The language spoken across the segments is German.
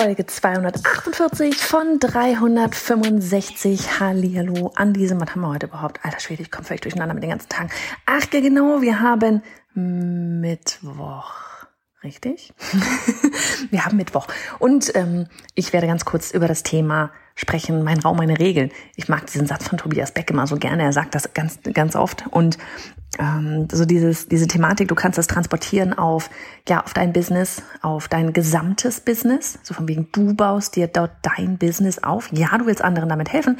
Folge 248 von 365. Hallihallo. An diesem, was haben wir heute überhaupt? Alter Schwede, ich komme völlig durcheinander mit den ganzen Tagen. Ach, genau, wir haben Mittwoch. Richtig? wir haben Mittwoch. Und ähm, ich werde ganz kurz über das Thema sprechen, mein Raum, meine Regeln. Ich mag diesen Satz von Tobias Beck immer so gerne. Er sagt das ganz, ganz oft. Und ähm, so dieses, diese Thematik, du kannst das transportieren auf, ja, auf dein Business, auf dein gesamtes Business. So von wegen, du baust dir dort dein Business auf. Ja, du willst anderen damit helfen.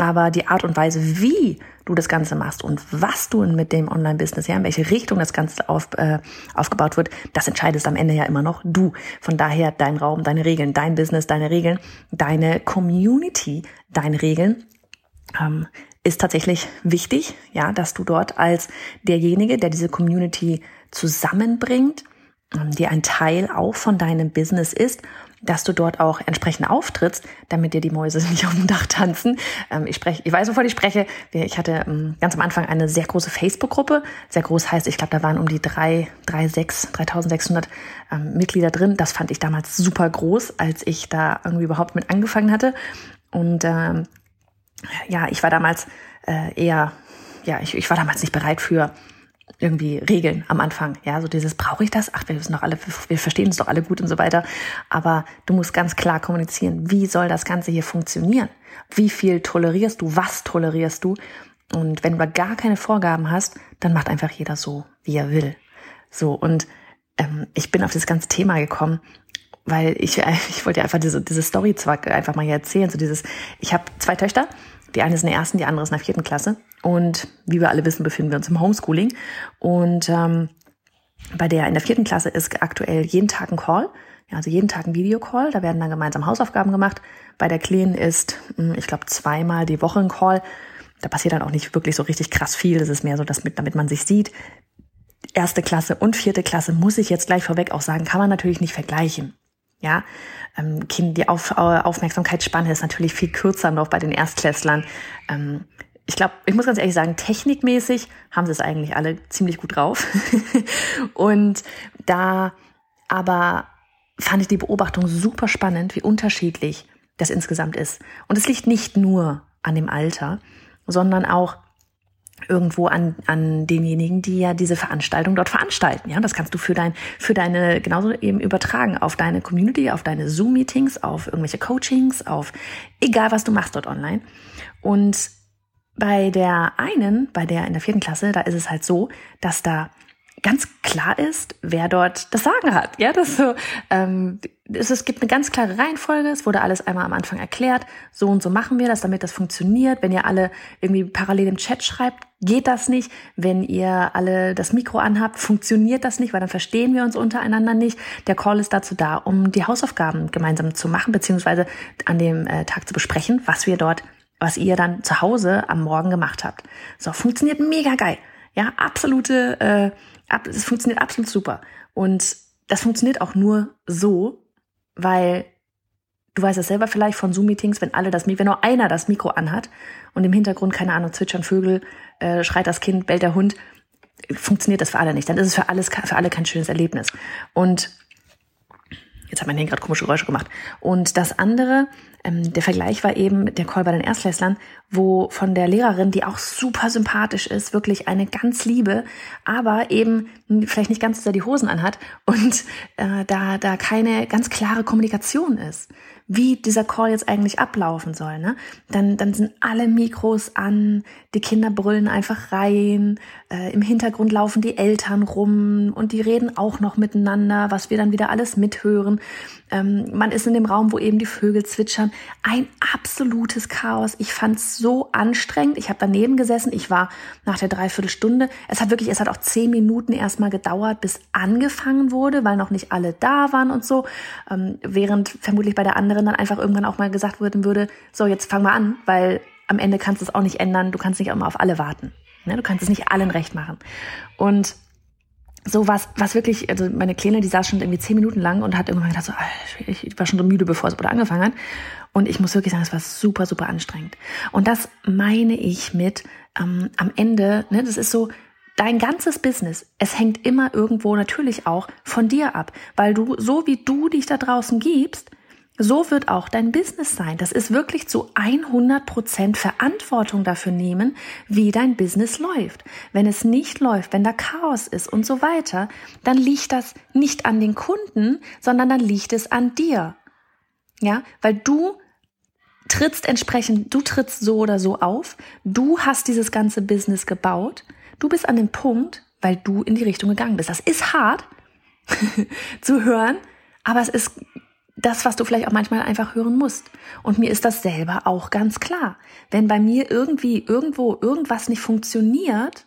Aber die Art und Weise, wie du das Ganze machst und was du mit dem Online-Business, ja, in welche Richtung das Ganze auf, äh, aufgebaut wird, das entscheidest am Ende ja immer noch du. Von daher dein Raum, deine Regeln, dein Business, deine Regeln, deine Community, deine Regeln. Ähm, ist tatsächlich wichtig, ja, dass du dort als derjenige, der diese Community zusammenbringt, die ein Teil auch von deinem Business ist dass du dort auch entsprechend auftrittst, damit dir die Mäuse nicht auf dem Dach tanzen. Ähm, ich spreche, ich weiß, wovon ich spreche. Ich hatte ähm, ganz am Anfang eine sehr große Facebook-Gruppe. Sehr groß heißt, ich glaube, da waren um die drei, drei, sechs, 3600 ähm, Mitglieder drin. Das fand ich damals super groß, als ich da irgendwie überhaupt mit angefangen hatte. Und ähm, ja, ich war damals äh, eher, ja, ich, ich war damals nicht bereit für irgendwie Regeln am Anfang. Ja, so dieses, brauche ich das? Ach, wir wissen doch alle, wir verstehen es doch alle gut und so weiter. Aber du musst ganz klar kommunizieren, wie soll das Ganze hier funktionieren? Wie viel tolerierst du? Was tolerierst du? Und wenn du gar keine Vorgaben hast, dann macht einfach jeder so, wie er will. So, und ähm, ich bin auf das ganze Thema gekommen, weil ich, ich wollte einfach diese, diese Story zwar einfach mal hier erzählen. So dieses, ich habe zwei Töchter die eine ist in der ersten, die andere ist in der vierten Klasse. Und wie wir alle wissen, befinden wir uns im Homeschooling. Und ähm, bei der in der vierten Klasse ist aktuell jeden Tag ein Call. Ja, also jeden Tag ein Videocall. Da werden dann gemeinsam Hausaufgaben gemacht. Bei der Kleinen ist, hm, ich glaube, zweimal die Woche ein Call. Da passiert dann auch nicht wirklich so richtig krass viel. Das ist mehr so, dass mit, damit man sich sieht. Erste Klasse und vierte Klasse muss ich jetzt gleich vorweg auch sagen, kann man natürlich nicht vergleichen. Ja, ähm, kind, die Auf, Aufmerksamkeitsspanne ist natürlich viel kürzer noch bei den Erstklässlern. Ähm, ich glaube, ich muss ganz ehrlich sagen, technikmäßig haben sie es eigentlich alle ziemlich gut drauf. und da aber fand ich die Beobachtung super spannend, wie unterschiedlich das insgesamt ist. Und es liegt nicht nur an dem Alter, sondern auch irgendwo an, an denjenigen, die ja diese Veranstaltung dort veranstalten. Ja, das kannst du für dein, für deine, genauso eben übertragen auf deine Community, auf deine Zoom-Meetings, auf irgendwelche Coachings, auf egal was du machst dort online. Und bei der einen, bei der in der vierten Klasse, da ist es halt so, dass da ganz klar ist, wer dort das Sagen hat. Ja, das so, ähm, es, es gibt eine ganz klare Reihenfolge. Es wurde alles einmal am Anfang erklärt. So und so machen wir das, damit das funktioniert. Wenn ihr alle irgendwie parallel im Chat schreibt, geht das nicht. Wenn ihr alle das Mikro anhabt, funktioniert das nicht, weil dann verstehen wir uns untereinander nicht. Der Call ist dazu da, um die Hausaufgaben gemeinsam zu machen, beziehungsweise an dem äh, Tag zu besprechen, was wir dort, was ihr dann zu Hause am Morgen gemacht habt. So, funktioniert mega geil. Ja, absolute äh, es funktioniert absolut super. Und das funktioniert auch nur so, weil du weißt es selber vielleicht von Zoom-Meetings, wenn alle das, wenn nur einer das Mikro anhat und im Hintergrund, keine Ahnung, zwitschern Vögel, äh, schreit das Kind, bellt der Hund, funktioniert das für alle nicht. Dann ist es für alles, für alle kein schönes Erlebnis. Und Jetzt hat mein Handy gerade komische Geräusche gemacht. Und das andere, ähm, der Vergleich war eben der Call bei den Erstklässlern, wo von der Lehrerin, die auch super sympathisch ist, wirklich eine ganz liebe, aber eben vielleicht nicht ganz so die Hosen anhat und äh, da, da keine ganz klare Kommunikation ist. wie dieser Call jetzt eigentlich ablaufen soll. Ne? Dann, dann sind alle Mikros an, die Kinder brüllen einfach rein, äh, im Hintergrund laufen die Eltern rum und die reden auch noch miteinander, was wir dann wieder alles mithören. Ähm, man ist in dem Raum, wo eben die Vögel zwitschern. Ein absolutes Chaos. Ich fand es so anstrengend. Ich habe daneben gesessen. Ich war nach der Dreiviertelstunde. Es hat wirklich, es hat auch zehn Minuten erstmal gedauert, bis angefangen wurde, weil noch nicht alle da waren und so. Ähm, während vermutlich bei der anderen dann einfach irgendwann auch mal gesagt werden würde, so jetzt fangen wir an, weil am Ende kannst du es auch nicht ändern. Du kannst nicht immer auf alle warten. Ne? Du kannst es nicht allen recht machen. Und so was, was wirklich, also meine Kleine, die saß schon irgendwie zehn Minuten lang und hat irgendwann gedacht, so, ich war schon so müde, bevor es wurde angefangen hat. Und ich muss wirklich sagen, es war super, super anstrengend. Und das meine ich mit ähm, am Ende, ne, das ist so, dein ganzes Business, es hängt immer irgendwo natürlich auch von dir ab, weil du, so wie du dich da draußen gibst, so wird auch dein Business sein. Das ist wirklich zu 100 Prozent Verantwortung dafür nehmen, wie dein Business läuft. Wenn es nicht läuft, wenn da Chaos ist und so weiter, dann liegt das nicht an den Kunden, sondern dann liegt es an dir. Ja, weil du trittst entsprechend, du trittst so oder so auf, du hast dieses ganze Business gebaut, du bist an dem Punkt, weil du in die Richtung gegangen bist. Das ist hart zu hören, aber es ist das, was du vielleicht auch manchmal einfach hören musst. Und mir ist das selber auch ganz klar. Wenn bei mir irgendwie irgendwo irgendwas nicht funktioniert,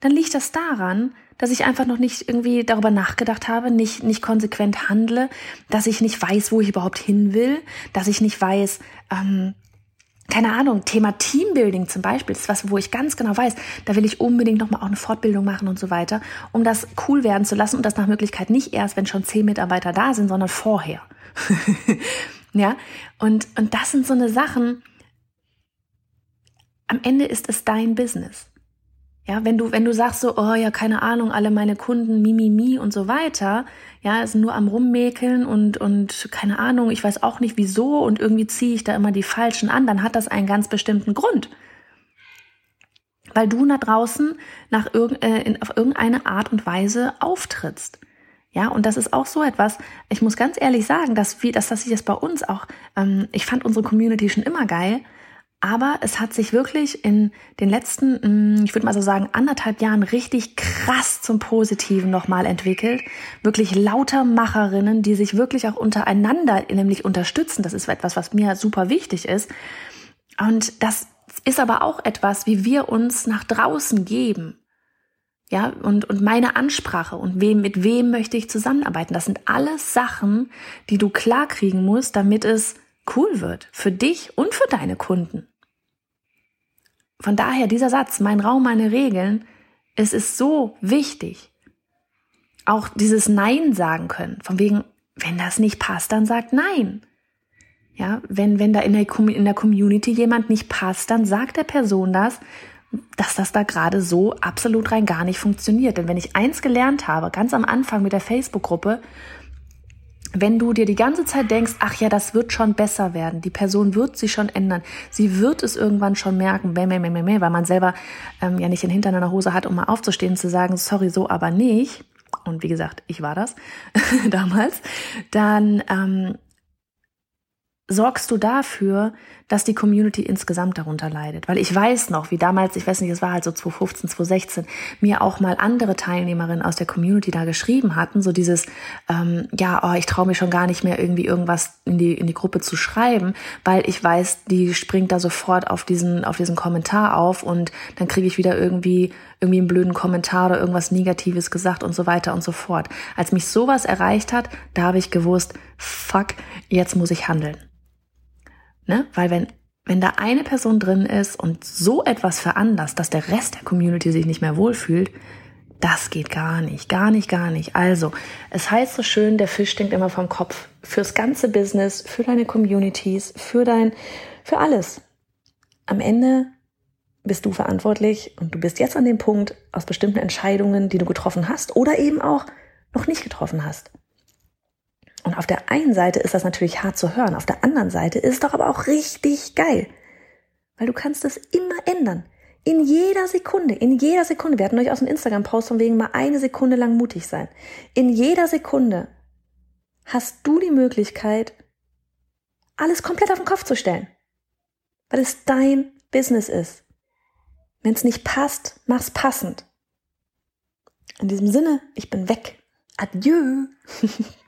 dann liegt das daran, dass ich einfach noch nicht irgendwie darüber nachgedacht habe, nicht, nicht konsequent handle, dass ich nicht weiß, wo ich überhaupt hin will, dass ich nicht weiß, ähm, keine Ahnung, Thema Teambuilding zum Beispiel, ist was, wo ich ganz genau weiß, da will ich unbedingt nochmal auch eine Fortbildung machen und so weiter, um das cool werden zu lassen und das nach Möglichkeit nicht erst, wenn schon zehn Mitarbeiter da sind, sondern vorher. ja, und, und das sind so eine Sachen, am Ende ist es dein Business. Ja, wenn du, wenn du sagst so, oh ja, keine Ahnung, alle meine Kunden, Mimimi mi, mi und so weiter, ja, sind nur am Rummäkeln und, und keine Ahnung, ich weiß auch nicht wieso und irgendwie ziehe ich da immer die Falschen an, dann hat das einen ganz bestimmten Grund. Weil du da draußen nach irg äh, in, auf irgendeine Art und Weise auftrittst. Ja, und das ist auch so etwas, ich muss ganz ehrlich sagen, dass, wie, dass das sich jetzt bei uns auch, ähm, ich fand unsere Community schon immer geil, aber es hat sich wirklich in den letzten, mm, ich würde mal so sagen, anderthalb Jahren richtig krass zum Positiven nochmal entwickelt. Wirklich lauter Macherinnen, die sich wirklich auch untereinander nämlich unterstützen. Das ist etwas, was mir super wichtig ist. Und das ist aber auch etwas, wie wir uns nach draußen geben. Ja, und, und meine Ansprache und wem, mit wem möchte ich zusammenarbeiten. Das sind alles Sachen, die du klar kriegen musst, damit es cool wird für dich und für deine Kunden. Von daher dieser Satz, mein Raum, meine Regeln, es ist so wichtig. Auch dieses Nein sagen können, von wegen, wenn das nicht passt, dann sagt Nein. Ja, wenn, wenn da in der, in der Community jemand nicht passt, dann sagt der Person das, dass das da gerade so absolut rein gar nicht funktioniert. Denn wenn ich eins gelernt habe, ganz am Anfang mit der Facebook-Gruppe, wenn du dir die ganze Zeit denkst, ach ja, das wird schon besser werden, die Person wird sich schon ändern, sie wird es irgendwann schon merken, bäh, bäh, bäh, bäh, weil man selber ähm, ja nicht den Hintern in der Hose hat, um mal aufzustehen und zu sagen, sorry, so aber nicht. Und wie gesagt, ich war das damals. Dann ähm, sorgst du dafür, dass die Community insgesamt darunter leidet. Weil ich weiß noch, wie damals, ich weiß nicht, es war halt so 2015, 2016, mir auch mal andere Teilnehmerinnen aus der Community da geschrieben hatten, so dieses, ähm, ja, oh, ich traue mich schon gar nicht mehr irgendwie irgendwas in die, in die Gruppe zu schreiben, weil ich weiß, die springt da sofort auf diesen, auf diesen Kommentar auf und dann kriege ich wieder irgendwie, irgendwie einen blöden Kommentar oder irgendwas Negatives gesagt und so weiter und so fort. Als mich sowas erreicht hat, da habe ich gewusst, fuck, jetzt muss ich handeln. Ne? Weil wenn, wenn da eine Person drin ist und so etwas veranlasst, dass der Rest der Community sich nicht mehr wohlfühlt, das geht gar nicht, gar nicht, gar nicht. Also, es heißt so schön, der Fisch denkt immer vom Kopf. Fürs ganze Business, für deine Communities, für dein, für alles. Am Ende bist du verantwortlich und du bist jetzt an dem Punkt aus bestimmten Entscheidungen, die du getroffen hast oder eben auch noch nicht getroffen hast. Und auf der einen Seite ist das natürlich hart zu hören, auf der anderen Seite ist es doch aber auch richtig geil. Weil du kannst es immer ändern. In jeder Sekunde, in jeder Sekunde. Wir hatten euch aus dem Instagram-Post von wegen mal eine Sekunde lang mutig sein. In jeder Sekunde hast du die Möglichkeit, alles komplett auf den Kopf zu stellen. Weil es dein Business ist. Wenn es nicht passt, mach's passend. In diesem Sinne, ich bin weg. Adieu.